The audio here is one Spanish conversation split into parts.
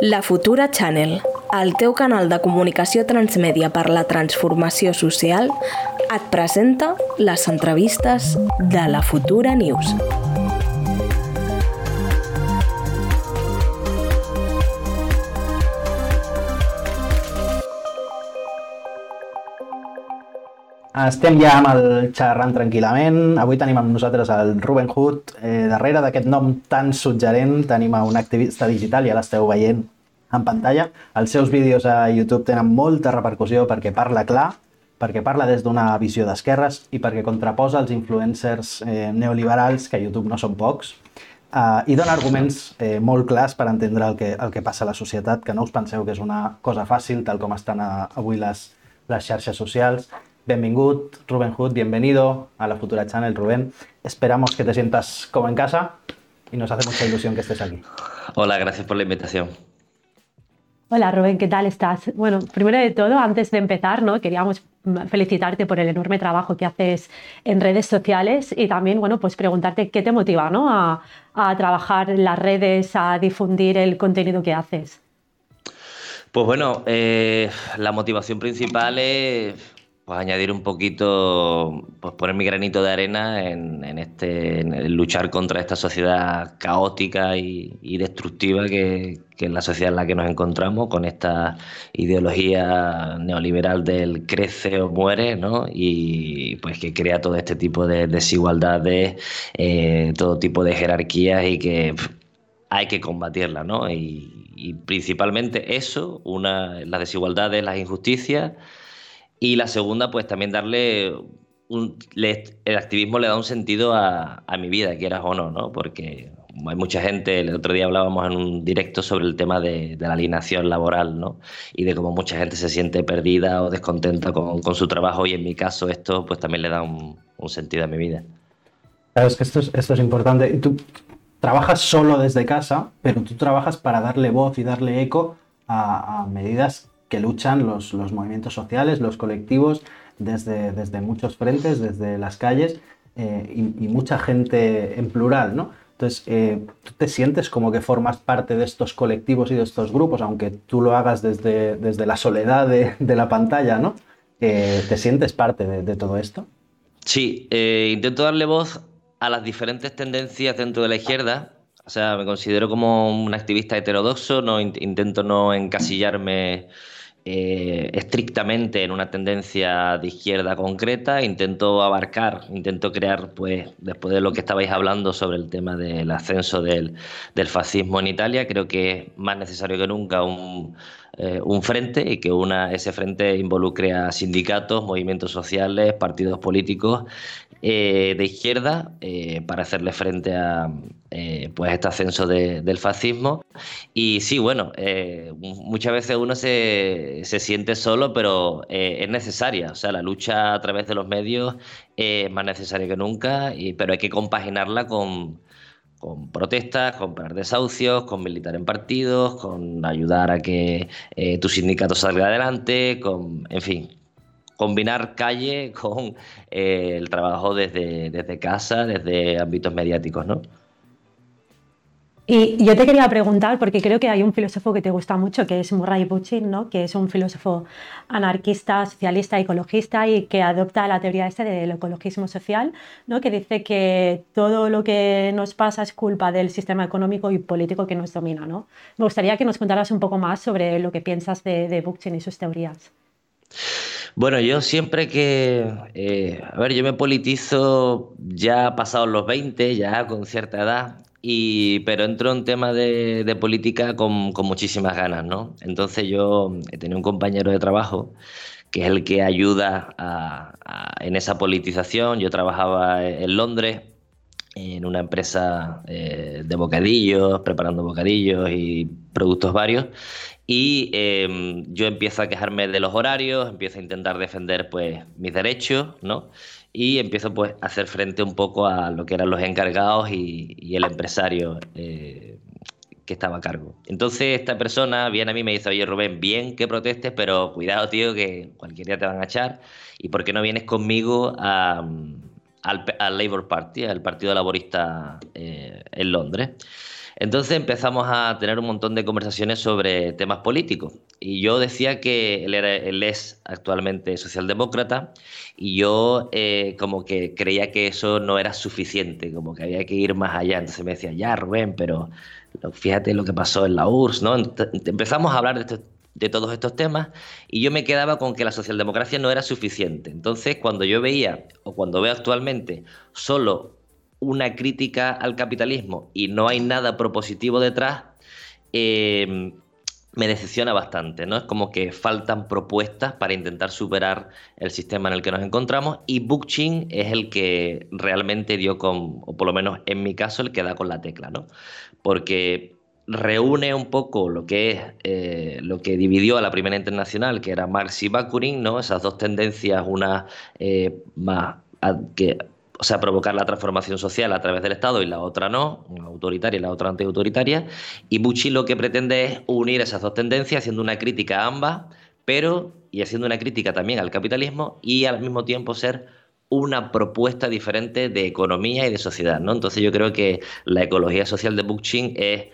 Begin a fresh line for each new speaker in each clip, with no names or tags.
La Futura Channel, el teu canal de comunicació transmèdia per la transformació social, et presenta les entrevistes de la Futura News.
Estem ja amb el xerrant tranquil·lament. Avui tenim amb nosaltres el Ruben Hood. Eh, darrere d'aquest nom tan suggerent tenim un activista digital, ja l'esteu veient en pantalla. Els seus vídeos a YouTube tenen molta repercussió perquè parla clar, perquè parla des d'una visió d'esquerres i perquè contraposa els influencers eh, neoliberals, que a YouTube no són pocs, eh, i dona arguments eh, molt clars per entendre el que, el que passa a la societat, que no us penseu que és una cosa fàcil, tal com estan a, avui les, les xarxes socials. Bienvenido, Rubén Hood, bienvenido a la Futura Channel, Rubén. Esperamos que te sientas como en casa y nos hace mucha ilusión que estés aquí.
Hola, gracias por la invitación.
Hola Rubén, ¿qué tal estás? Bueno, primero de todo, antes de empezar, ¿no? queríamos felicitarte por el enorme trabajo que haces en redes sociales y también, bueno, pues preguntarte qué te motiva ¿no? a, a trabajar en las redes, a difundir el contenido que haces.
Pues bueno, eh, la motivación principal es pues añadir un poquito, pues poner mi granito de arena en, este, en luchar contra esta sociedad caótica y, destructiva que, que, es la sociedad en la que nos encontramos, con esta ideología neoliberal del crece o muere, ¿no? Y pues que crea todo este tipo de desigualdades, eh, todo tipo de jerarquías y que hay que combatirla, ¿no? Y, y principalmente eso, una, las desigualdades, las injusticias y la segunda, pues también darle el activismo le da un sentido a, mi vida, quieras o no, ¿no? Porque hay mucha gente, el otro día hablábamos en un directo sobre el tema de, la alienación laboral, ¿no? Y de cómo mucha gente se siente perdida o descontenta con, su trabajo y en mi caso esto pues también le da un, sentido a mi vida.
Claro, es que esto es, esto es importante. Tú trabajas solo desde casa, pero tú trabajas para darle voz y darle eco a medidas que luchan los, los movimientos sociales, los colectivos, desde, desde muchos frentes, desde las calles eh, y, mucha gente en plural, ¿no? Entonces, eh, ¿tú te sientes como que formas parte de estos colectivos y de estos grupos, aunque tú lo hagas desde, desde la soledad de, la pantalla, ¿no? Eh, ¿Te sientes parte de, de todo esto?
Sí, intento darle voz a las diferentes tendencias dentro de la izquierda. O sea, me considero como un activista heterodoxo, no intento no encasillarme eh, estrictamente en una tendencia de izquierda concreta, intento abarcar, intento crear, pues, después de lo que estabais hablando sobre el tema del ascenso del, del fascismo en Italia, creo que es más necesario que nunca un, eh, un frente y que una, ese frente involucre a sindicatos, movimientos sociales, partidos políticos eh, de izquierda eh, para hacerle frente a pues este ascenso de, del fascismo. Y sí, bueno, muchas veces uno se, se, siente solo, pero es necesaria. O sea, la lucha a través de los medios es más necesaria que nunca, y, pero hay que compaginarla con, con protestas, con parar desahucios, con militar en partidos, con ayudar a que tu sindicato salga adelante, con, en fin, combinar calle con eh, el trabajo desde, desde, casa, desde ámbitos mediáticos, ¿no?
Y yo te quería preguntar, porque creo que hay un filósofo que te gusta mucho, que es Murray Bookchin, ¿no? que es un filósofo anarquista, socialista, ecologista y que adopta la teoría esta del ecologismo social, ¿no? que dice que todo lo que nos pasa es culpa del sistema económico y político que nos domina. ¿no? Me gustaría que nos contaras un poco más sobre lo que piensas de, de Bookchin y sus teorías.
Bueno, yo siempre que, eh, a ver, yo me politizo ya pasados los 20, ya con cierta edad, y, pero entro en tema de, política con, muchísimas ganas, ¿no? Entonces yo tenido un compañero de trabajo que es el que ayuda a, a, en esa politización. Yo trabajaba en Londres en una empresa eh, de bocadillos, preparando bocadillos y productos varios. Y eh, yo empiezo a quejarme de los horarios, empiezo a intentar defender pues mis derechos, ¿no? Y empiezo pues a hacer frente un poco a lo que eran los encargados y, el empresario eh, que estaba a cargo. Entonces esta persona viene a mí y me dice, oye Rubén, bien que protestes, pero cuidado tío que cualquier día te van a echar y ¿por qué no vienes conmigo al, al Labour Party, al Partido Laborista eh, en Londres? Entonces empezamos a tener un montón de conversaciones sobre temas políticos. Y yo decía que él, era, él es actualmente socialdemócrata y yo eh, como que creía que eso no era suficiente, como que había que ir más allá. Entonces me decía, ya Rubén, pero fíjate lo que pasó en la URSS, ¿no? Empezamos a hablar de, de todos estos temas y yo me quedaba con que la socialdemocracia no era suficiente. Entonces cuando yo veía o cuando veo actualmente solo una crítica al capitalismo y no hay nada propositivo detrás, eh, me decepciona bastante, ¿no? Es como que faltan propuestas para intentar superar el sistema en el que nos encontramos y Bookchin es el que realmente dio con, o por lo menos en mi caso, el que da con la tecla, ¿no? Porque reúne un poco lo que es eh, lo que dividió a la primera internacional, que era Marx y Bakunin, ¿no? Esas dos tendencias, una eh, más que o sea, provocar la transformación social a través del Estado y la otra no, autoritaria y la otra antiautoritaria. Y Bucci lo que pretende es unir esas dos tendencias haciendo una crítica a ambas, pero y haciendo una crítica también al capitalismo y al mismo tiempo ser una propuesta diferente de economía y de sociedad, ¿no? Entonces yo creo que la ecología social de Bookchin es,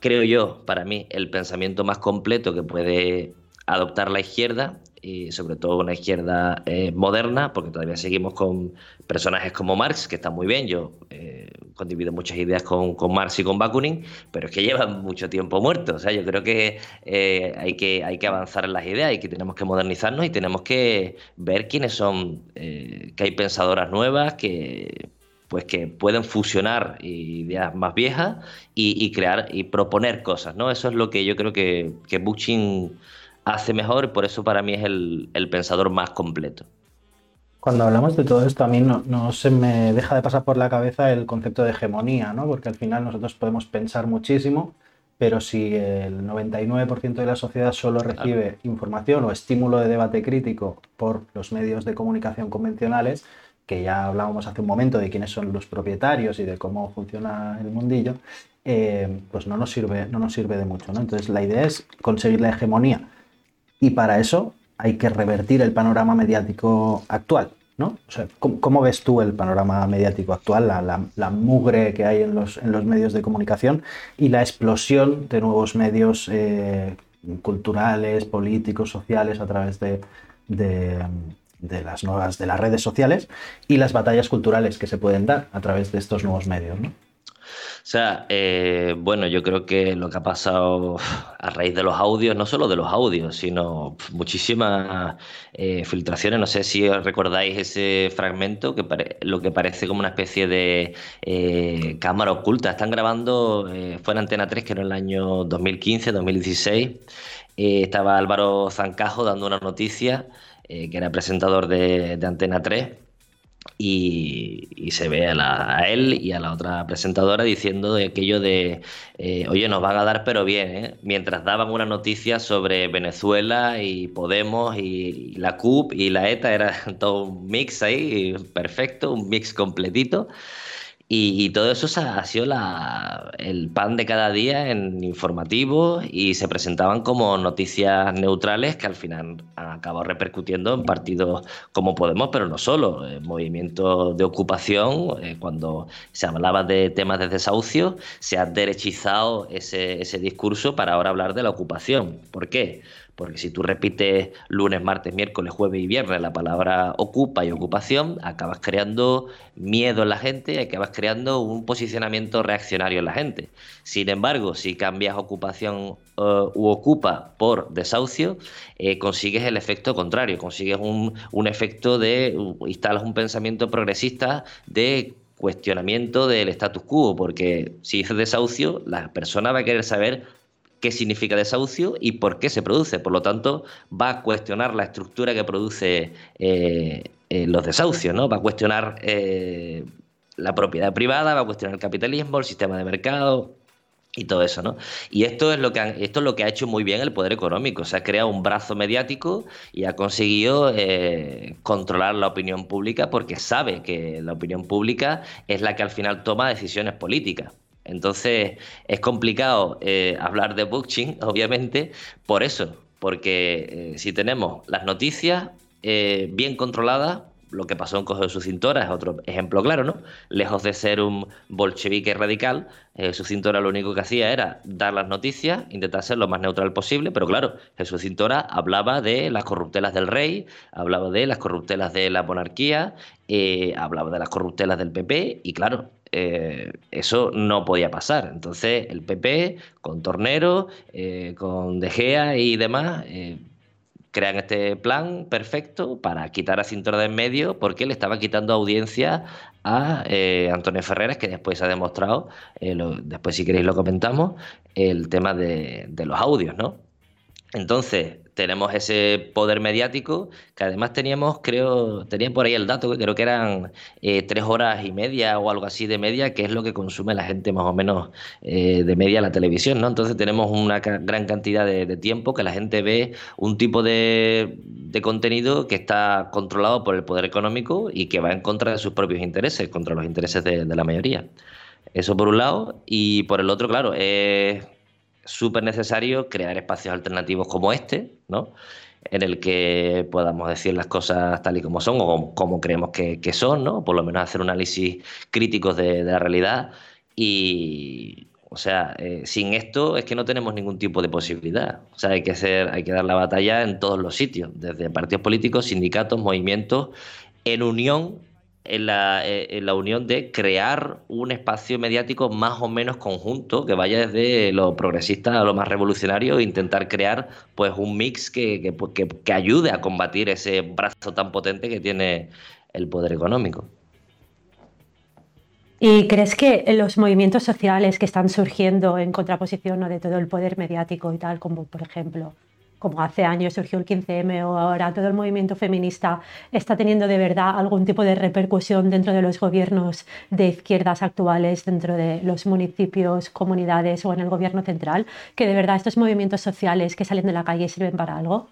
creo yo, para mí, el pensamiento más completo que puede adoptar la izquierda y sobre todo una izquierda eh, moderna, porque todavía seguimos con personajes como Marx, que están muy bien, yo eh, condivido muchas ideas con, con, Marx y con Bakunin, pero es que llevan mucho tiempo muertos, o sea, yo creo que, eh, hay que hay que avanzar en las ideas y que tenemos que modernizarnos y tenemos que ver quiénes son, que hay pensadoras nuevas, que pues que pueden fusionar ideas más viejas y, crear y proponer cosas, ¿no? Eso es lo que yo creo que, que Buchin hace mejor, por eso para mí es el, pensador más completo.
Cuando hablamos de todo esto, a mí no, se me deja de pasar por la cabeza el concepto de hegemonía, ¿no? porque al final nosotros podemos pensar muchísimo, pero si el 99% de la sociedad solo recibe información o estímulo de debate crítico por los medios de comunicación convencionales, que ya hablábamos hace un momento de quiénes son los propietarios y de cómo funciona el mundillo, eh, pues no nos, sirve, no nos sirve de mucho. ¿no? Entonces la idea es conseguir la hegemonía y para eso hay que revertir el panorama mediático actual. ¿no? ¿cómo, ves tú el panorama mediático actual, la, mugre que hay en los, en los, medios de comunicación y la explosión de nuevos medios eh, culturales, políticos, sociales a través de, de, las nuevas de las redes sociales y las batallas culturales que se pueden dar a través de estos nuevos medios? ¿no?
O sea, eh, bueno, yo creo que lo que ha pasado a raíz de los audios, no solo de los audios, sino muchísimas eh, filtraciones. No sé si os recordáis ese fragmento, que lo que parece como una especie de eh, cámara oculta. Están grabando, fue en Antena 3, que era en el año 2015, 2016. estaba Álvaro Zancajo dando una noticia, que era presentador de, de Antena 3 y, se ve a, él y a la otra presentadora diciendo de aquello de, eh, oye, nos van a dar pero bien, ¿eh? mientras daban una noticia sobre Venezuela y Podemos y, la CUP y la ETA, era todo un mix ahí, perfecto, un mix completito. Y, todo eso ha sido el pan de cada día en informativos y se presentaban como noticias neutrales que al final han acabado repercutiendo en partidos como Podemos, pero no solo, en movimientos de ocupación, eh, cuando se hablaba de temas de desahucio, se ha derechizado ese, ese discurso para ahora hablar de la ocupación. ¿Por qué? Porque si tú repites lunes, martes, miércoles, jueves y viernes la palabra ocupa y ocupación, acabas creando miedo en la gente y acabas creando un posicionamiento reaccionario en la gente. Sin embargo, si cambias ocupación uh, u ocupa por desahucio, eh, consigues el efecto contrario, consigues un, un efecto de, uh, instalas un pensamiento progresista de cuestionamiento del status quo, porque si dices desahucio, la persona va a querer saber qué significa desahucio y por qué se produce. Por lo tanto, va a cuestionar la estructura que produce eh, eh, los desahucios, ¿no? Va a cuestionar eh, la propiedad privada, va a cuestionar el capitalismo, el sistema de mercado y todo eso, ¿no? Y esto es lo que esto es lo que ha hecho muy bien el poder económico. Se ha creado un brazo mediático y ha conseguido controlar la opinión pública porque sabe que la opinión pública es la que al final toma decisiones políticas. Entonces es complicado eh, hablar de blockchain, obviamente, por eso, porque eh, si tenemos las noticias eh, bien controladas, lo que pasó en Coge su cintora es otro ejemplo claro, ¿no? Lejos de ser un bolchevique radical, eh, Jesús Cintora lo único que hacía era dar las noticias, intentar ser lo más neutral posible, pero claro, Jesús Cintora hablaba de las corruptelas del rey, hablaba de las corruptelas de la monarquía, eh, hablaba de las corruptelas del PP, y claro, eh, eso no podía pasar. Entonces, el PP, con Tornero, con De Gea y demás, crean este plan perfecto para quitar a Cintura de en medio porque le estaba quitando audiencia a eh, Antonio Ferreras, que después ha demostrado, eh, después si queréis lo comentamos, el tema de, de los audios, ¿no? Entonces, tenemos ese poder mediático que además teníamos, creo, tenía por ahí el dato, que creo que eran eh, tres horas y media o algo así de media, que es lo que consume la gente más o menos eh, de media la televisión, ¿no? Entonces tenemos una gran cantidad de, tiempo que la gente ve un tipo de, contenido que está controlado por el poder económico y que va en contra de sus propios intereses, contra los intereses de, de la mayoría. Eso por un lado, y por el otro, claro, es súper necesario crear espacios alternativos como este, ¿no? en el que podamos decir las cosas tal y como son o como, creemos que, son, ¿no? por lo menos hacer un análisis crítico de, la realidad y, o sea, eh, sin esto es que no tenemos ningún tipo de posibilidad. O sea, hay que, hacer, hay que dar la batalla en todos los sitios, desde partidos políticos, sindicatos, movimientos, en unión en la, eh, en la, unión de crear un espacio mediático más o menos conjunto que vaya desde lo progresista a lo más revolucionario e intentar crear pues un mix que, que, que ayude a combatir ese brazo tan potente que tiene el poder económico.
¿Y crees que los movimientos sociales que están surgiendo en contraposición ¿no? de todo el poder mediático y tal, como por ejemplo como hace años surgió el 15M o ahora todo el movimiento feminista está teniendo de verdad algún tipo de repercusión dentro de los gobiernos de izquierdas actuales, dentro de los municipios, comunidades o en el gobierno central, que de verdad estos movimientos sociales que salen de la calle sirven para algo?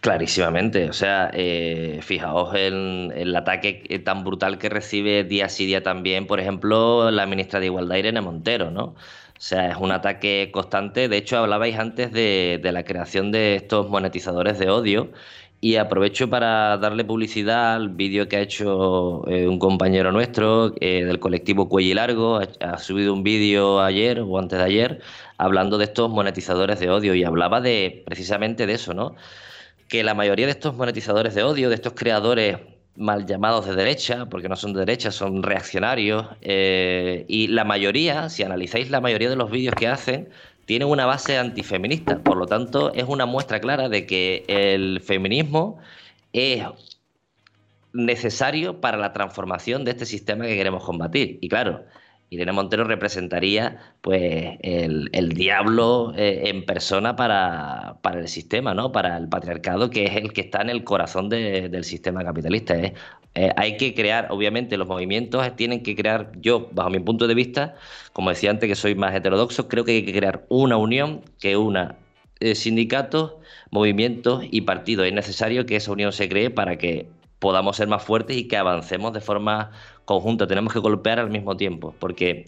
Clarísimamente, o sea, eh, fijaos en, el ataque tan brutal que recibe día sí día también, por ejemplo, la ministra de Igualdad Irene Montero, ¿no? O sea, es un ataque constante. De hecho, hablabais antes de, la creación de estos monetizadores de odio. Y aprovecho para darle publicidad al vídeo que ha hecho eh, un compañero nuestro eh, del colectivo Cuello Largo. Ha, subido un vídeo ayer o antes de ayer hablando de estos monetizadores de odio y hablaba de precisamente de eso, ¿no? Que la mayoría de estos monetizadores de odio, de estos creadores mal llamados de derecha, porque no son de derecha, son reaccionarios. Eh, y la mayoría, si analizáis la mayoría de los vídeos que hacen, tienen una base antifeminista. Por lo tanto, es una muestra clara de que el feminismo es necesario para la transformación de este sistema que queremos combatir. Y claro, Irene Montero representaría pues el, diablo eh, en persona para, el sistema, ¿no? Para el patriarcado, que es el que está en el corazón del sistema capitalista. ¿eh? Eh, hay que crear, obviamente, los movimientos tienen que crear, yo, bajo mi punto de vista, como decía antes que soy más heterodoxo, creo que hay que crear una unión que una sindicatos, movimientos y partidos. Es necesario que esa unión se cree para que podamos ser más fuertes y que avancemos de forma conjunta. Tenemos que golpear al mismo tiempo, porque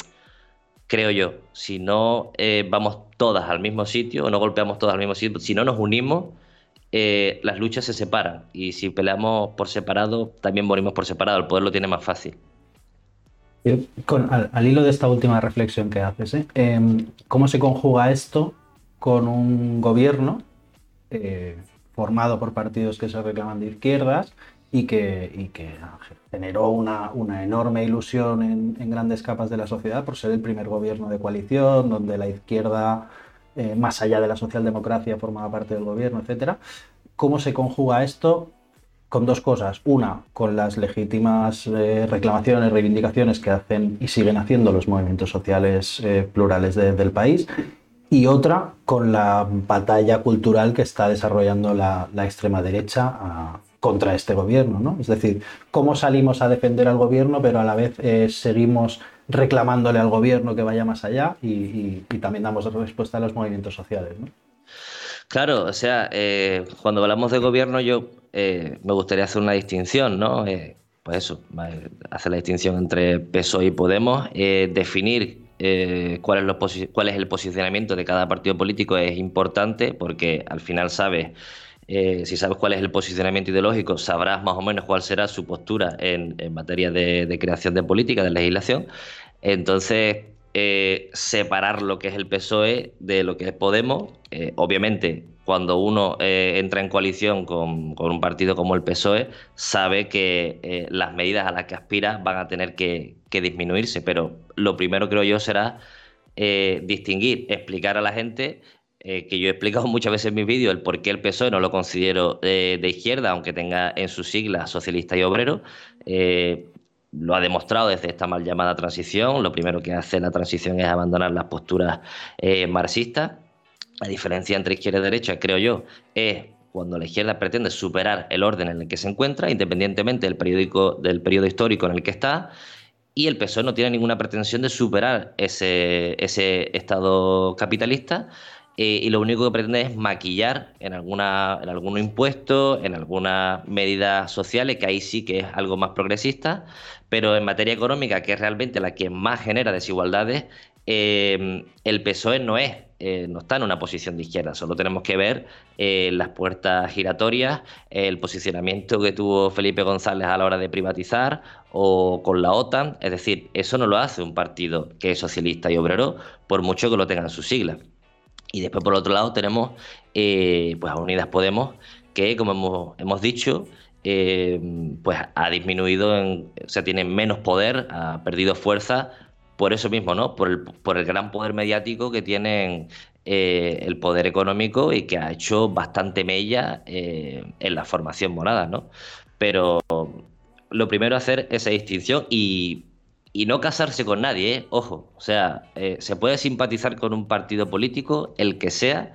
creo yo, si no eh, vamos todas al mismo sitio o no golpeamos todas al mismo sitio, si no nos unimos, eh, las luchas se separan. Y si peleamos por separado, también morimos por separado. El poder lo tiene más fácil.
Con, al, hilo de esta última reflexión que haces, ¿eh? em, ¿cómo se conjuga esto con un gobierno formado por partidos que se reclaman de izquierdas y que, generó una, enorme ilusión en, grandes capas de la sociedad por ser el primer gobierno de coalición, donde la izquierda, eh, más allá de la socialdemocracia, formaba parte del gobierno, etc. ¿Cómo se conjuga esto? Con dos cosas. Una, con las legítimas eh, reclamaciones, reivindicaciones que hacen y siguen haciendo los movimientos sociales eh, plurales del país. Y otra, con la batalla cultural que está desarrollando la, extrema derecha contra este gobierno, ¿no? Es decir, cómo salimos a defender al gobierno, pero a la vez eh, seguimos reclamándole al gobierno que vaya más allá y, también damos respuesta a los movimientos sociales, ¿no?
Claro, o sea, eh, cuando hablamos de gobierno yo eh, me gustaría hacer una distinción, ¿no? pues eso, hacer la distinción entre PSOE y Podemos, definir cuál, es cuál es el posicionamiento de cada partido político es importante porque al final sabes eh, si sabes cuál es el posicionamiento ideológico, sabrás más o menos cuál será su postura en, materia de, creación de política, de legislación. Entonces, eh, separar lo que es el PSOE de lo que es Podemos, eh, obviamente cuando uno entra en coalición con, un partido como el PSOE, sabe que las medidas a las que aspira van a tener que, que disminuirse, pero lo primero creo yo será distinguir, explicar a la gente eh, que yo he explicado muchas veces en mis vídeos el por qué el PSOE no lo considero de izquierda, aunque tenga en sus siglas socialista y obrero. Eh, lo ha demostrado desde esta mal llamada transición. Lo primero que hace la transición es abandonar las posturas eh, marxistas. La diferencia entre izquierda y derecha, creo yo, es cuando la izquierda pretende superar el orden en el que se encuentra, independientemente del, periódico, del periodo histórico en el que está, y el PSOE no tiene ninguna pretensión de superar ese, ese estado capitalista, eh, y lo único que pretende es maquillar en, alguna, en algún impuesto, en algunas medidas sociales, que ahí sí que es algo más progresista, pero en materia económica, que es realmente la que más genera desigualdades, eh, el PSOE no es, eh, no está en una posición de izquierda, solo tenemos que ver las puertas giratorias, el posicionamiento que tuvo Felipe González a la hora de privatizar o con la OTAN, es decir, eso no lo hace un partido que es socialista y obrero, por mucho que lo tengan sus siglas. Y después, por otro lado, tenemos eh, pues a Unidas Podemos, que, como hemos, dicho, eh, pues ha disminuido, en, o sea, tiene menos poder, ha perdido fuerza por eso mismo, ¿no? Por el, por el gran poder mediático que tienen eh, el poder económico y que ha hecho bastante mella en la formación morada, ¿no? Pero lo primero hacer esa distinción y y no casarse con nadie, ¿eh? ojo. O sea, eh, se puede simpatizar con un partido político, el que sea,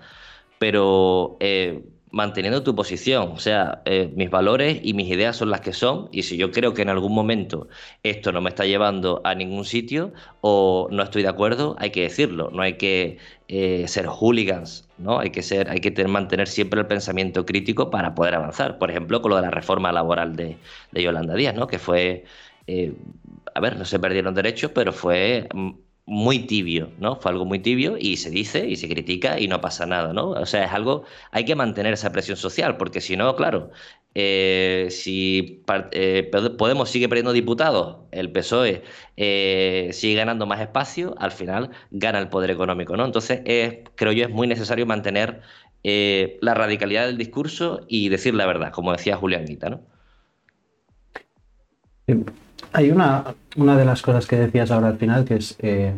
pero eh, manteniendo tu posición. O sea, mis valores y mis ideas son las que son. Y si yo creo que en algún momento esto no me está llevando a ningún sitio o no estoy de acuerdo, hay que decirlo. No hay que ser hooligans, ¿no? Hay que ser, hay que mantener siempre el pensamiento crítico para poder avanzar. Por ejemplo, con lo de la reforma laboral de, de Yolanda Díaz, ¿no? Que fue a ver, no se perdieron derechos, pero fue muy tibio, ¿no? Fue algo muy tibio y se dice y se critica y no pasa nada, ¿no? O sea, es algo, hay que mantener esa presión social, porque si no, claro, eh, si eh, Podemos sigue perdiendo diputados, el PSOE eh, sigue ganando más espacio, al final gana el poder económico, ¿no? Entonces, creo yo, es muy necesario mantener la radicalidad del discurso y decir la verdad, como decía Julián Guita, ¿no?
Hay una, una de las cosas que decías ahora al final, que es eh,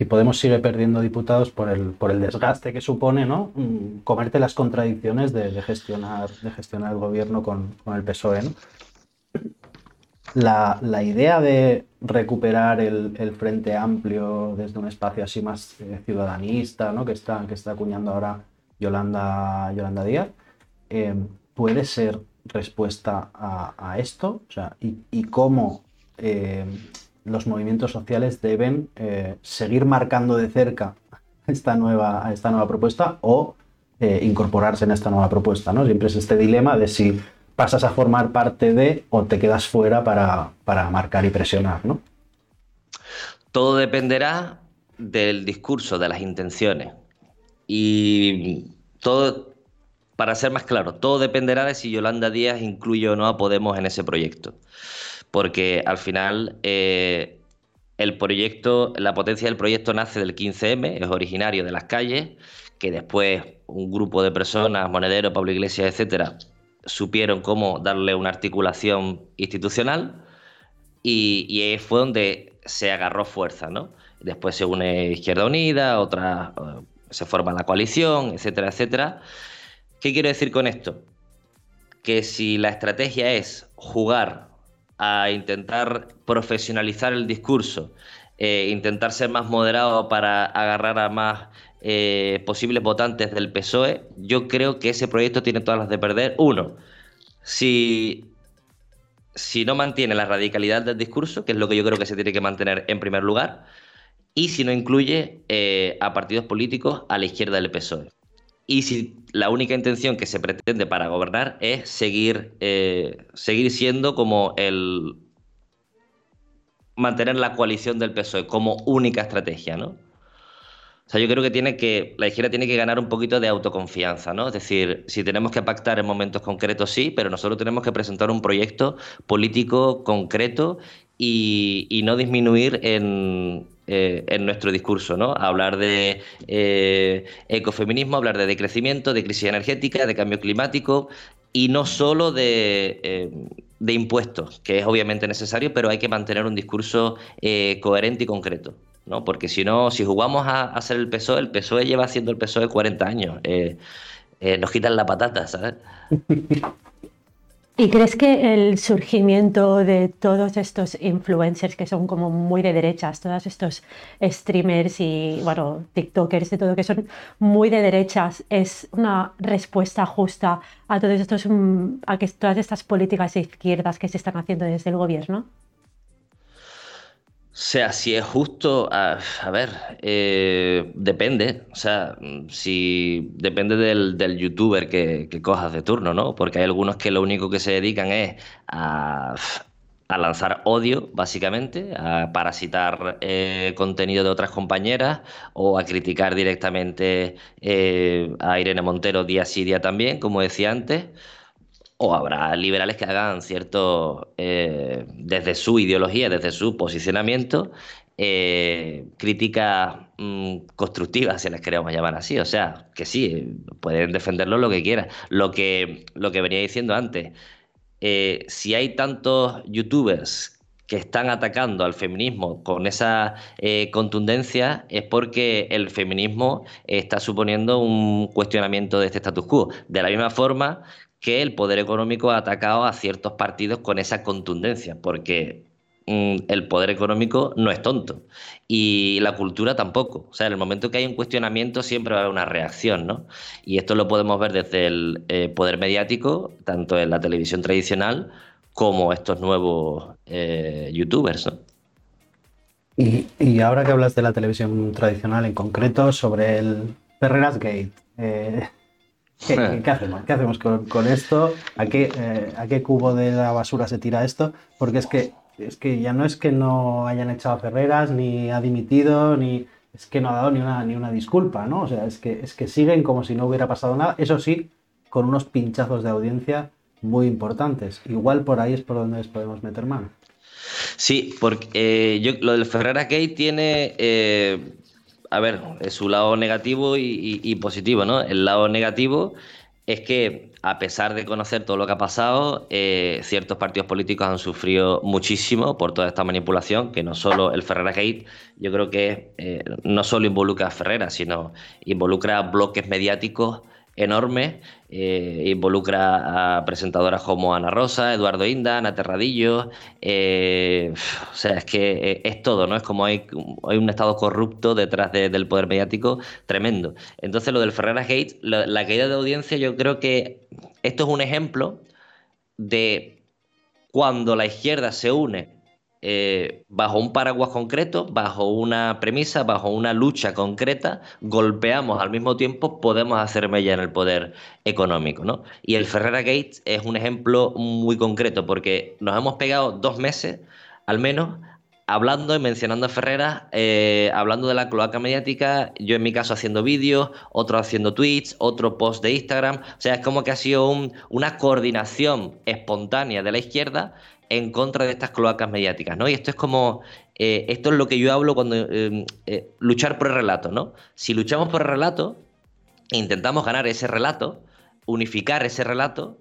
si Podemos sigue perdiendo diputados por el, por el desgaste que supone, ¿no? Mm, comerte las contradicciones de, gestionar, de gestionar el gobierno con, el PSOE, La, idea de recuperar el, Frente Amplio desde un espacio así más eh, ciudadanista, ¿no? que, está, que está acuñando ahora Yolanda, Yolanda Díaz, eh, puede ser respuesta a, esto? O sea, y, y, cómo eh, los movimientos sociales deben eh, seguir marcando de cerca esta nueva, esta nueva propuesta o eh, incorporarse en esta nueva propuesta. ¿no? Siempre es este dilema de si pasas a formar parte de o te quedas fuera para, marcar y presionar. ¿no?
Todo dependerá del discurso, de las intenciones. Y todo, para ser más claro, todo dependerá de si Yolanda Díaz incluye o no a Podemos en ese proyecto porque al final eh, el proyecto, la potencia del proyecto nace del 15M, es originario de las calles, que después un grupo de personas, Monedero, Pablo Iglesias, etcétera, supieron cómo darle una articulación institucional y, ahí fue donde se agarró fuerza, ¿no? Después se une Izquierda Unida, otra eh, se forma la coalición, etcétera, etcétera. ¿Qué quiero decir con esto? Que si la estrategia es jugar a intentar profesionalizar el discurso, eh, intentar ser más moderado para agarrar a más eh, posibles votantes del PSOE, yo creo que ese proyecto tiene todas las de perder. Uno, si, si no mantiene la radicalidad del discurso, que es lo que yo creo que se tiene que mantener en primer lugar, y si no incluye eh, a partidos políticos a la izquierda del PSOE y si la única intención que se pretende para gobernar es seguir, eh, seguir siendo como el mantener la coalición del PSOE como única estrategia, ¿no? O sea, yo creo que tiene que, la izquierda tiene que ganar un poquito de autoconfianza, ¿no? Es decir, si tenemos que pactar en momentos concretos, sí, pero nosotros tenemos que presentar un proyecto político concreto y, no disminuir en, eh, en, nuestro discurso, ¿no? Hablar de eh, ecofeminismo, hablar de decrecimiento, de crisis energética, de cambio climático y no solo de, eh, de impuestos, que es obviamente necesario, pero hay que mantener un discurso coherente y concreto. ¿no? Porque si no, si jugamos a, hacer el PSOE, el PSOE lleva haciendo el PSOE 40 años. Nos quitan la patata, ¿sabes?
¿Y crees que el surgimiento de todos estos influencers que son como muy de derechas, todos estos streamers y, bueno, TikTokers de todo, que son muy de derechas, es una respuesta justa a todos estos, mm, a que todas estas políticas de izquierdas que se están haciendo desde el gobierno?
O sea, si es justo, a, ver, eh, depende. O sea, si depende del, youtuber que, cojas de turno, ¿no? Porque hay algunos que lo único que se dedican es a, lanzar odio, básicamente, a parasitar eh, contenido de otras compañeras o a criticar directamente eh, a Irene Montero día sí, día también, como decía antes o habrá liberales que hagan cierto, eh, desde su ideología, desde su posicionamiento, eh, críticas mm, constructivas, si las queremos llamar así. O sea, que sí, pueden defenderlo lo que quieran. Lo que, lo que venía diciendo antes, eh, si hay tantos youtubers que están atacando al feminismo con esa contundencia es porque el feminismo está suponiendo un cuestionamiento de este status quo. De la misma forma que el poder económico ha atacado a ciertos partidos con esa contundencia, porque mm, el poder económico no es tonto y la cultura tampoco. O sea, en el momento que hay un cuestionamiento siempre va a haber una reacción, ¿no? Y esto lo podemos ver desde el eh, poder mediático, tanto en la televisión tradicional como estos nuevos eh, youtubers, ¿no?
Y, ahora que hablas de la televisión tradicional en concreto, sobre el Ferreras Gate, eh, ¿Qué, hacemos? ¿Qué hacemos con, esto? ¿A qué, eh, ¿A qué cubo de la basura se tira esto? Porque es que, es que ya no es que no hayan echado a Ferreras, ni ha dimitido, ni es que no ha dado ni una, ni una disculpa, ¿no? O sea, es que, es que siguen como si no hubiera pasado nada. Eso sí, con unos pinchazos de audiencia muy importantes. Igual por ahí es por donde les podemos meter mano.
Sí, porque eh, yo, lo del Ferreras Gate tiene eh, a ver, es su lado negativo y, positivo, ¿no? El lado negativo es que, a pesar de conocer todo lo que ha pasado, eh, ciertos partidos políticos han sufrido muchísimo por toda esta manipulación, que no solo el Ferrera Gate, yo creo que eh, no solo involucra a Ferrera, sino involucra bloques mediáticos enormes eh, involucra a presentadoras como Ana Rosa, Eduardo Inda, Ana Terradillo. Eh, o sea, es que eh, es todo, ¿no? Es como hay, hay un estado corrupto detrás del poder mediático tremendo. Entonces, lo del Ferreras Gate, la caída de audiencia, yo creo que esto es un ejemplo de cuando la izquierda se une eh, bajo un paraguas concreto, bajo una premisa, bajo una lucha concreta, golpeamos al mismo tiempo, podemos hacer mella en el poder económico. ¿no? Y el Ferrera Gates es un ejemplo muy concreto, porque nos hemos pegado dos meses, al menos, hablando y mencionando a Ferrera, eh, hablando de la cloaca mediática, yo en mi caso haciendo vídeos, otro haciendo tweets, otro post de Instagram, o sea, es como que ha sido una coordinación espontánea de la izquierda en contra de estas cloacas mediáticas, ¿no? Y esto es como, eh, esto es lo que yo hablo cuando eh, eh, luchar por el relato, ¿no? Si luchamos por el relato, intentamos ganar ese relato, unificar ese relato,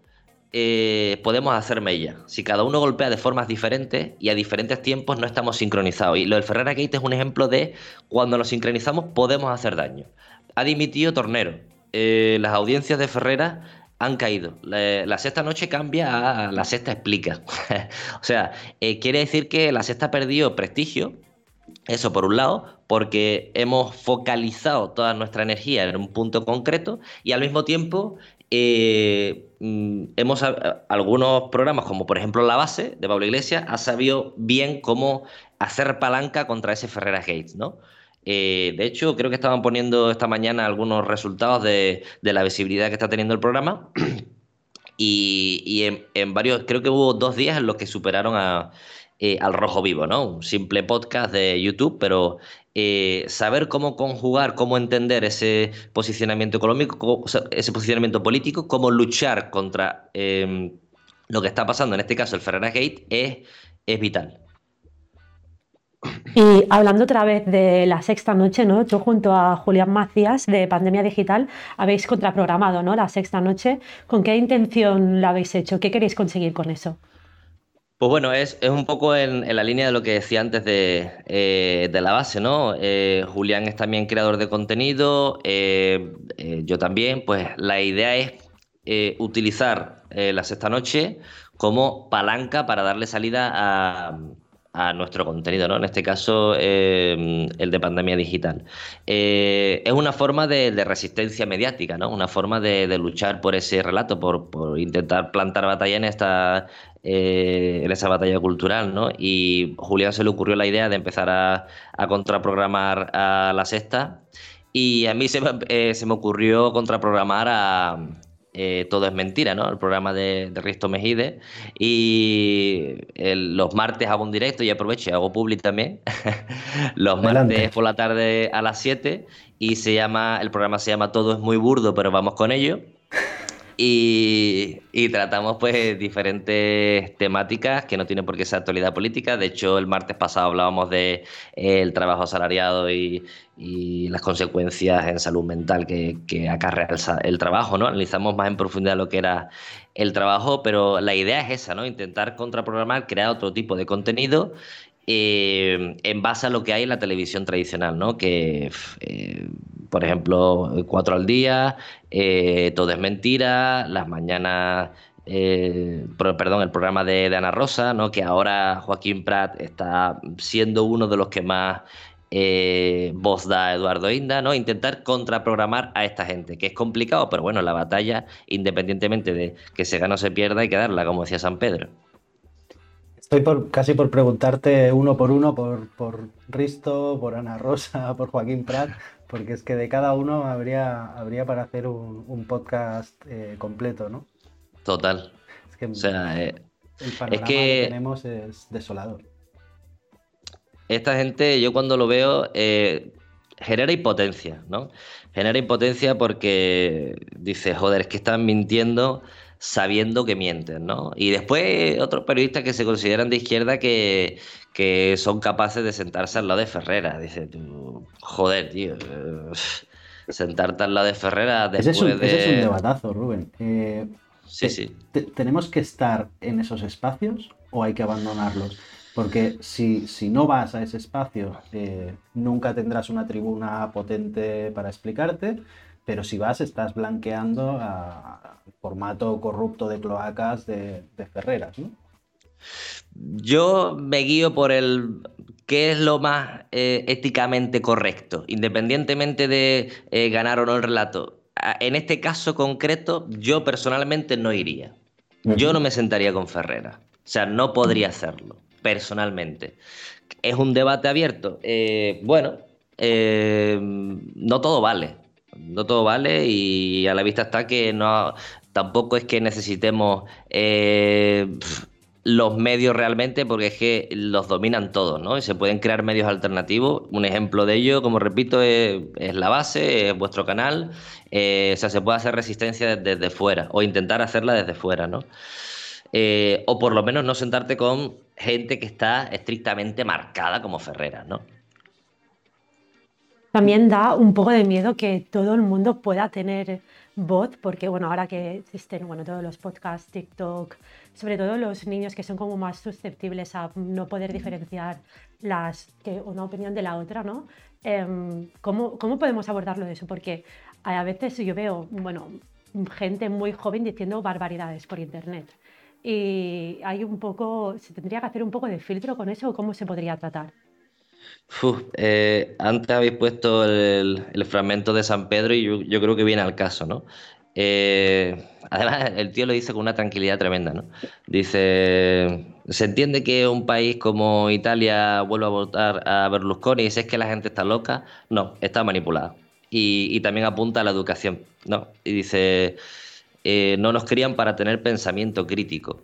podemos hacer mella. Si cada uno golpea de formas diferentes y a diferentes tiempos no estamos sincronizados. Y lo del Ferrera Gate es un ejemplo de cuando nos sincronizamos podemos hacer daño. Ha dimitido Tornero. las audiencias de Ferrera han caído. La, sexta noche cambia a la sexta explica. o sea, eh, quiere decir que la sexta ha perdido prestigio. Eso por un lado, porque hemos focalizado toda nuestra energía en un punto concreto y al mismo tiempo eh, mm, hemos algunos programas como por ejemplo La Base de Pablo Iglesias ha sabido bien cómo hacer palanca contra ese Ferreras Gates, ¿no? Eh, de hecho, creo que estaban poniendo esta mañana algunos resultados de, la visibilidad que está teniendo el programa. y, en, varios, creo que hubo dos días en los que superaron a, eh, al rojo vivo, ¿no? Un simple podcast de YouTube, pero eh, saber cómo conjugar, cómo entender ese posicionamiento económico, ese posicionamiento político, cómo luchar contra em, lo que está pasando, en este caso el Ferreras Gate, es vital.
Y hablando otra vez de la sexta noche, ¿no? Yo junto a Julián Macías de Pandemia Digital habéis contraprogramado, ¿no? La sexta noche. ¿Con qué intención la habéis hecho? ¿Qué queréis conseguir con eso?
Pues bueno, es, un poco en, la línea de lo que decía antes de, eh, la base, ¿no? Eh, Julián es también creador de contenido, eh, yo también, pues la idea es utilizar la sexta noche como palanca para darle salida a, a nuestro contenido, ¿no? En este caso, em, el de pandemia digital. Eh, es una forma de, resistencia mediática, ¿no? Una forma de, luchar por ese relato, por, intentar plantar batalla en esta. Eh, en esa batalla cultural, ¿no? Y Julián se le ocurrió la idea de empezar a, contraprogramar a la sexta. Y a mí se me, eh, se me ocurrió contraprogramar a, eh, Todo es mentira, ¿no? El programa de, Risto Mejide. Y los martes hago un directo y aprovecho y hago public también. los martes por la tarde a las 7 y se llama, el programa se llama Todo es muy burdo, pero vamos con ello. Y, tratamos pues diferentes temáticas que no tienen por qué ser actualidad política. De hecho, el martes pasado hablábamos de eh, el trabajo asalariado y, las consecuencias en salud mental que, acarrea el, trabajo, ¿no? Analizamos más en profundidad lo que era el trabajo, pero la idea es esa, ¿no? Intentar contraprogramar, crear otro tipo de contenido eh, en base a lo que hay en la televisión tradicional, ¿no? Que, eh, por ejemplo, cuatro al día, eh, todo es mentira, las mañanas, perdón, el programa de, Ana Rosa, ¿no? Que ahora Joaquín Prat está siendo uno de los que más voz da Eduardo Inda, ¿no? Intentar contraprogramar a esta gente, que es complicado, pero bueno, la batalla, independientemente de que se gane o se pierda, hay que darla, como decía San Pedro.
Estoy por, casi por preguntarte uno por uno por Risto, por Ana Rosa, por Joaquín Prat, porque es que de cada uno habría, habría para hacer un, podcast eh, completo, ¿no?
Total.
Es que, o sea, eh, el panorama que, tenemos es desolador.
Esta gente, yo cuando lo veo, eh, genera impotencia, ¿no? Genera impotencia porque dice, joder, es que están mintiendo sabiendo que mienten, ¿no? Y después otros periodistas que se consideran de izquierda que, son capaces de sentarse al lado de Ferrera. Dice, tú, joder, tío, eh, sentarte al lado de Ferrera después
ese es un,
de...
Ese es un debatazo, Rubén. Eh,
sí, sí.
¿Tenemos que estar en esos espacios o hay que abandonarlos? Porque si, si no vas a ese espacio, eh, nunca tendrás una tribuna potente para explicarte, pero si vas, estás blanqueando a, formato corrupto de cloacas de, Ferreras, ¿no?
Yo me guío por el qué es lo más eh, éticamente correcto, independientemente de eh, ganar o no el relato. En este caso concreto, yo personalmente no iría. Yo no me sentaría con Ferreras. O sea, no podría hacerlo, personalmente. ¿Es un debate abierto? Eh, bueno, no todo vale no todo vale y a la vista está que no tampoco es que necesitemos eh, los medios realmente porque es que los dominan todos, ¿no? Y se pueden crear medios alternativos. Un ejemplo de ello, como repito, es, la base, es vuestro canal. Eh, o sea, se puede hacer resistencia desde, fuera o intentar hacerla desde fuera, ¿no? Eh, o por lo menos no sentarte con gente que está estrictamente marcada como Ferreras, ¿no?
También da un poco de miedo que todo el mundo pueda tener voz, porque bueno, ahora que existen bueno, todos los podcasts, TikTok, sobre todo los niños que son como más susceptibles a no poder diferenciar las, que una opinión de la otra, ¿no? Em, ¿cómo, ¿Cómo podemos abordarlo de eso? Porque a veces yo veo, bueno, gente muy joven diciendo barbaridades por internet. Y hay un poco, se tendría que hacer un poco de filtro con eso, ¿cómo se podría tratar?
Eh, antes habéis puesto el, fragmento de San Pedro y yo, creo que viene al caso, ¿no? Eh, además, el tío lo dice con una tranquilidad tremenda, ¿no? Dice, se entiende que un país como Italia vuelva a votar a Berlusconi y si es que la gente está loca, no, está manipulada. Y, también apunta a la educación, ¿no? Y dice, eh, no nos crían para tener pensamiento crítico.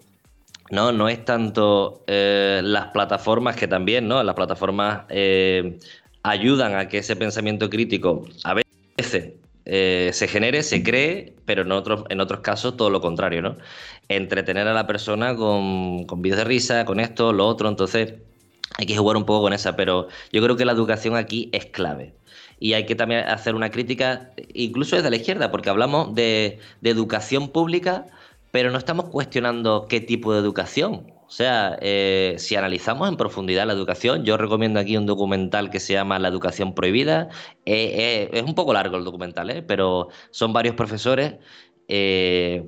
¿no? No es tanto eh, las plataformas que también, ¿no? Las plataformas ayudan a que ese pensamiento crítico a veces eh, se genere, se cree, pero en otros, en otros casos todo lo contrario, ¿no? Entretener a la persona con, con vídeos de risa, con esto, lo otro, entonces hay que jugar un poco con esa, pero yo creo que la educación aquí es clave. Y hay que también hacer una crítica, incluso desde la izquierda, porque hablamos de, de educación pública, pero no estamos cuestionando qué tipo de educación. O sea, eh, si analizamos en profundidad la educación, yo recomiendo aquí un documental que se llama La educación prohibida. Eh, eh, es un poco largo el documental, pero son varios profesores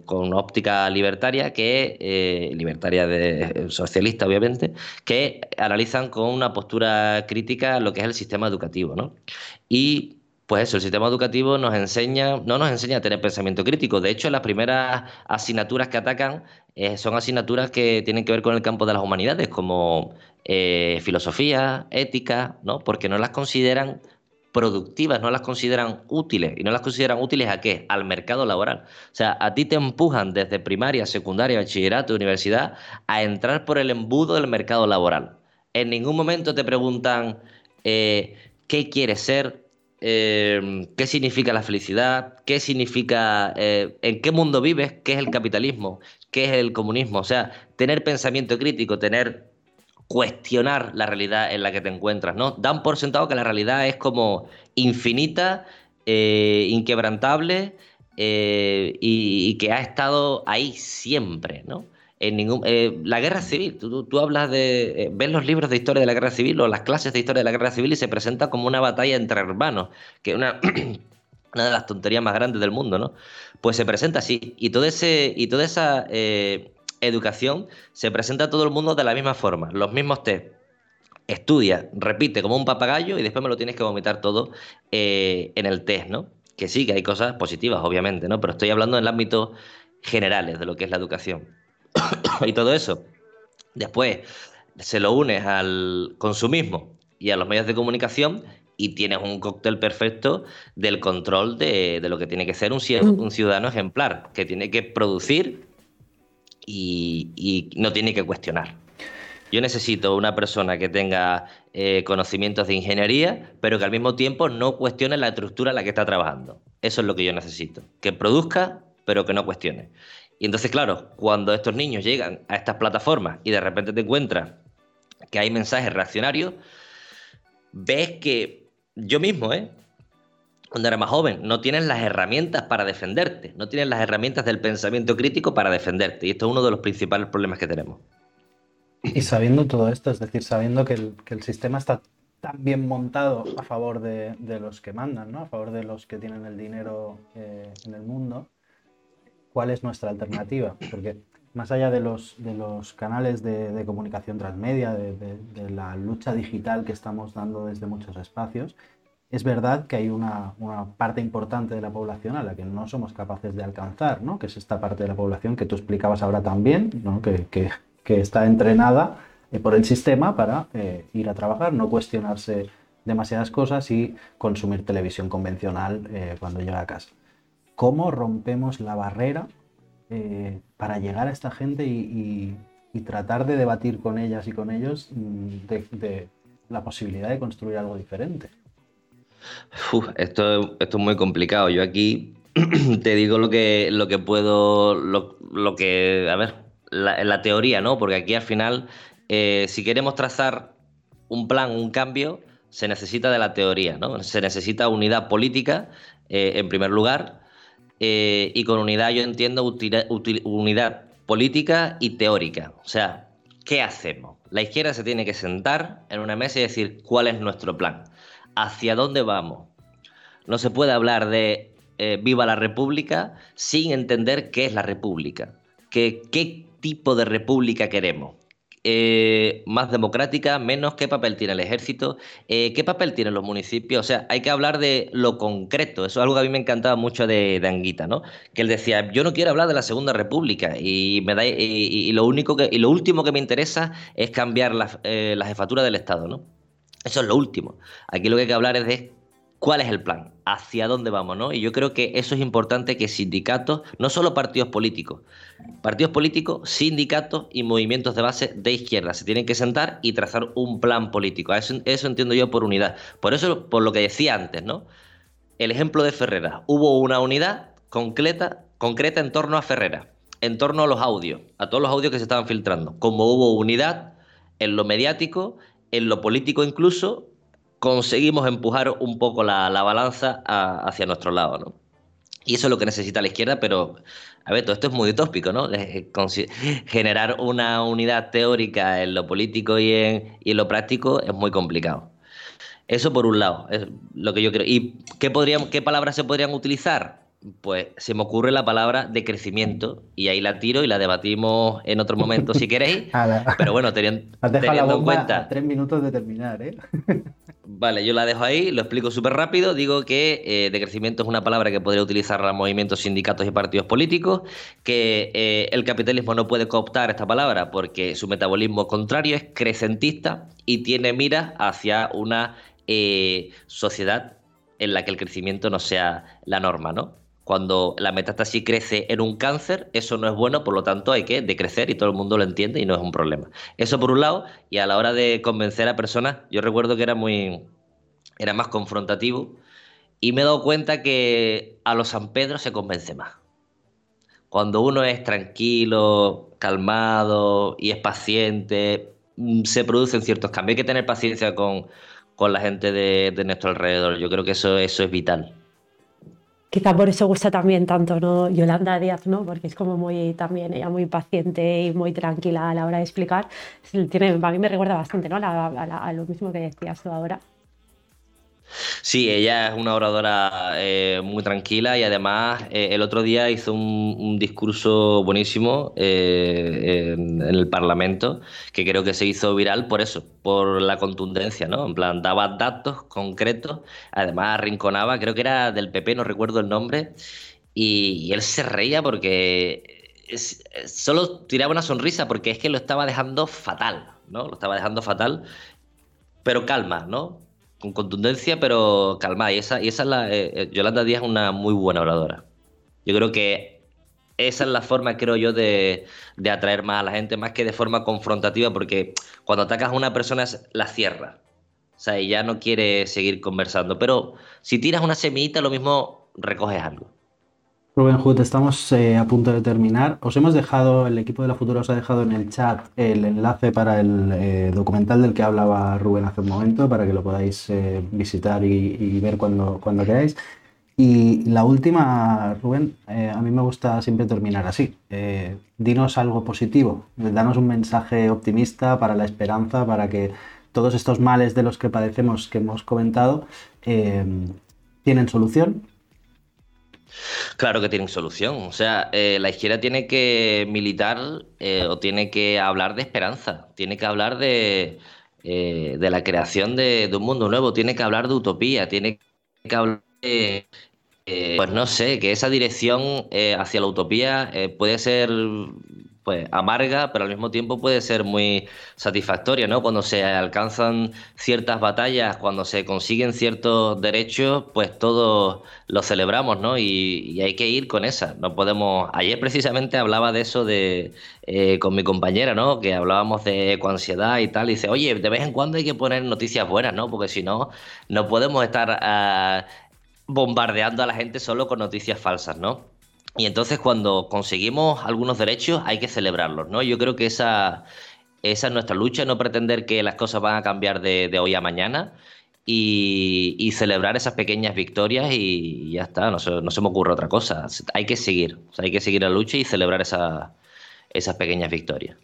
con una óptica libertaria, que libertaria de, socialista, obviamente, que analizan con una postura crítica lo que es el sistema educativo. ¿no? Y pues eso, el sistema educativo nos enseña, no nos enseña a tener pensamiento crítico. De hecho, las primeras asignaturas que atacan eh, son asignaturas que tienen que ver con el campo de las humanidades, como eh, filosofía, ética, ¿no? Porque no las consideran productivas, no las consideran útiles. ¿Y no las consideran útiles a qué? Al mercado laboral. O sea, a ti te empujan desde primaria, secundaria, bachillerato, universidad, a entrar por el embudo del mercado laboral. En ningún momento te preguntan eh, qué quieres ser, eh, qué significa la felicidad, qué significa, eh, en qué mundo vives, qué es el capitalismo, qué es el comunismo. O sea, tener pensamiento crítico, tener, cuestionar la realidad en la que te encuentras, ¿no? Dan por sentado que la realidad es como infinita, eh, inquebrantable y que ha estado ahí siempre, ¿no? Ningún, eh, la guerra civil, tú, hablas de, eh, ves los libros de historia de la guerra civil o las clases de historia de la guerra civil y se presenta como una batalla entre hermanos, que una, una de las tonterías más grandes del mundo, ¿no? Pues se presenta así, y, todo ese, y toda esa eh, educación se presenta a todo el mundo de la misma forma, los mismos test. Estudia, repite como un papagayo y después me lo tienes que vomitar todo en el test, ¿no? Que sí, que hay cosas positivas, obviamente, ¿no? Pero estoy hablando en el ámbito generales de lo que es la educación. y todo eso. Después se lo unes al consumismo y a los medios de comunicación y tienes un cóctel perfecto del control de, lo que tiene que ser un, un, ciudadano ejemplar, que tiene que producir y, no tiene que cuestionar. Yo necesito una persona que tenga eh, conocimientos de ingeniería, pero que al mismo tiempo no cuestione la estructura en la que está trabajando. Eso es lo que yo necesito. Que produzca, pero que no cuestione. Y entonces, claro, cuando estos niños llegan a estas plataformas y de repente te encuentras que hay mensajes reaccionarios, ves que yo mismo, ¿eh? cuando era más joven, no tienes las herramientas para defenderte, no tienes las herramientas del pensamiento crítico para defenderte. Y esto es uno de los principales problemas que tenemos.
Y sabiendo todo esto, es decir, sabiendo que el, sistema está tan bien montado a favor de, los que mandan, ¿no? a favor de los que tienen el dinero eh, en el mundo, cuál es nuestra alternativa, porque más allá de los, canales de, comunicación transmedia, de, la lucha digital que estamos dando desde muchos espacios, es verdad que hay una, parte importante de la población a la que no somos capaces de alcanzar, ¿no? que es esta parte de la población que tú explicabas ahora también, ¿no? que, que, está entrenada eh, por el sistema para eh, ir a trabajar, no cuestionarse demasiadas cosas y consumir televisión convencional eh, cuando llega a casa cómo rompemos la barrera eh, para llegar a esta gente y, tratar de debatir con ellas y con ellos mm, de, la posibilidad de construir algo diferente.
esto, esto es muy complicado. Yo aquí te digo lo que, lo que puedo, lo, que, a ver, la, la, teoría, ¿no? Porque aquí al final, eh, si queremos trazar un plan, un cambio, se necesita de la teoría, ¿no? Se necesita unidad política, eh, en primer lugar, eh, y con unidad yo entiendo unidad política y teórica. O sea, ¿qué hacemos? La izquierda se tiene que sentar en una mesa y decir cuál es nuestro plan, hacia dónde vamos. No se puede hablar de eh, viva la república sin entender qué es la república, qué tipo de república queremos. Eh, más democrática, menos qué papel tiene el ejército, eh, qué papel tienen los municipios. O sea, hay que hablar de lo concreto. Eso es algo que a mí me encantaba mucho de, Anguita, ¿no? Que él decía, yo no quiero hablar de la Segunda República y me da y, lo único que y lo último que me interesa es cambiar la, eh, la jefatura del Estado, ¿no? Eso es lo último. Aquí lo que hay que hablar es de cuál es el plan, hacia dónde vamos, ¿no? Y yo creo que eso es importante que sindicatos, no solo partidos políticos, partidos políticos, sindicatos y movimientos de base de izquierda se tienen que sentar y trazar un plan político. Eso, entiendo yo por unidad. Por eso, por lo que decía antes, ¿no? El ejemplo de Ferrera. Hubo una unidad concreta, concreta en torno a Ferrera, en torno a los audios, a todos los audios que se estaban filtrando. Como hubo unidad en lo mediático, en lo político incluso, conseguimos empujar un poco la, balanza hacia nuestro lado, ¿no? Y eso es lo que necesita la izquierda, pero, a ver, todo esto es muy utópico, ¿no? Generar una unidad teórica en lo político y en, y en lo práctico es muy complicado. Eso por un lado, es lo que yo creo. ¿Y qué, podríamos, qué palabras se podrían utilizar? Pues se me ocurre la palabra de crecimiento y ahí la tiro y la debatimos en otro momento si queréis. Pero bueno, teniendo, en cuenta...
tres minutos de terminar, ¿eh?
Vale, yo la dejo ahí, lo explico súper rápido. Digo que eh, de crecimiento es una palabra que podría utilizar los movimientos, sindicatos y partidos políticos, que eh, el capitalismo no puede cooptar esta palabra porque su metabolismo contrario es crecentista y tiene miras hacia una eh, sociedad en la que el crecimiento no sea la norma, ¿no? Cuando la metástasis crece en un cáncer, eso no es bueno, por lo tanto hay que decrecer y todo el mundo lo entiende y no es un problema. Eso por un lado, y a la hora de convencer a personas, yo recuerdo que era muy era más confrontativo y me he dado cuenta que a los San Pedro se convence más. Cuando uno es tranquilo, calmado y es paciente, mm, se producen ciertos cambios. Hay que tener paciencia con, la gente de, de, nuestro alrededor. Yo creo que eso, eso es vital.
Quizá por eso gusta también tanto ¿no? Yolanda Díaz, ¿no? porque es como muy también ella muy paciente y muy tranquila a la hora de explicar. Tiene, a mí me recuerda bastante ¿no? a lo mismo que decías tú ahora.
Sí, ella es una oradora eh, muy tranquila y además eh, el otro día hizo un, discurso buenísimo eh, en, el Parlamento que creo que se hizo viral por eso, por la contundencia, ¿no? En plan, daba datos concretos, además arrinconaba, creo que era del PP, no recuerdo el nombre, y, él se reía porque solo tiraba una sonrisa porque es que lo estaba dejando fatal, ¿no? Lo estaba dejando fatal, pero calma, ¿no? Con contundencia, pero calmada. Y esa, y esa es la. Eh, eh, Yolanda Díaz es una muy buena oradora. Yo creo que esa es la forma, creo yo, de, atraer más a la gente, más que de forma confrontativa, porque cuando atacas a una persona la cierra. O sea, y ya no quiere seguir conversando. Pero si tiras una semillita, lo mismo recoges algo.
Rubén Hood, estamos eh, a punto de terminar. Os hemos dejado, el equipo de la Futura os ha dejado en el chat el enlace para el eh, documental del que hablaba Rubén hace un momento, para que lo podáis eh, visitar y, ver cuando, cuando queráis. Y la última, Rubén, a mí me gusta siempre terminar así. dinos algo positivo, danos un mensaje optimista para la esperanza, para que todos estos males de los que padecemos que hemos comentado tienen solución
Claro que tienen solución. O sea, eh, la izquierda tiene que militar eh, o tiene que hablar de esperanza, tiene que hablar de, eh, de la creación de, un mundo nuevo, tiene que hablar de utopía, tiene que hablar de, pues no sé, que esa dirección hacia la utopía puede ser pues amarga, pero al mismo tiempo puede ser muy satisfactoria, ¿no? Cuando se alcanzan ciertas batallas, cuando se consiguen ciertos derechos, pues todos lo celebramos, ¿no? Y, hay que ir con esa. No podemos. Ayer precisamente hablaba de eso de eh, con mi compañera, ¿no? Que hablábamos de ecoansiedad y tal. Y dice, oye, de vez en cuando hay que poner noticias buenas, ¿no? Porque si no, no podemos estar ah, bombardeando a la gente solo con noticias falsas, ¿no? Y entonces cuando conseguimos algunos derechos hay que celebrarlos, ¿no? Yo creo que esa, es nuestra lucha, no pretender que las cosas van a cambiar de, hoy a mañana y, celebrar esas pequeñas victorias y ya está, no se me ocurre otra cosa. Hay que seguir, hay que seguir la lucha y celebrar esas pequeñas victorias.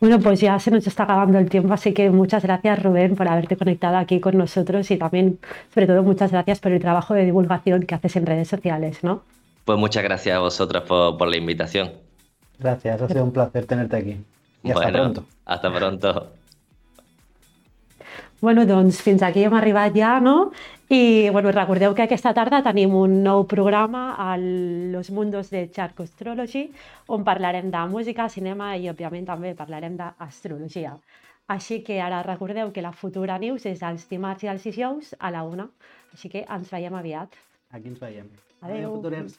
Bueno, pues ya se nos está acabando el tiempo, así que muchas gracias Rubén por haberte conectado aquí con nosotros y también, sobre todo, muchas gracias por el trabajo de divulgación que haces en redes sociales, ¿no?
Pues muchas gracias a vosotras por, la invitación.
Gracias, ha sido un placer tenerte aquí. I hasta pronto.
Hasta pronto.
Bueno, doncs fins aquí hem arribat ja, no? I bueno, recordeu que aquesta tarda tenim un nou programa a Los Mundos de Charco Astrology on parlarem de música, cinema i, òbviament, també parlarem d'astrologia. Així que ara recordeu que la futura news és els dimarts i els dijous a la una. Així que ens veiem aviat.
Aquí ens veiem.
Adéu.
futurers.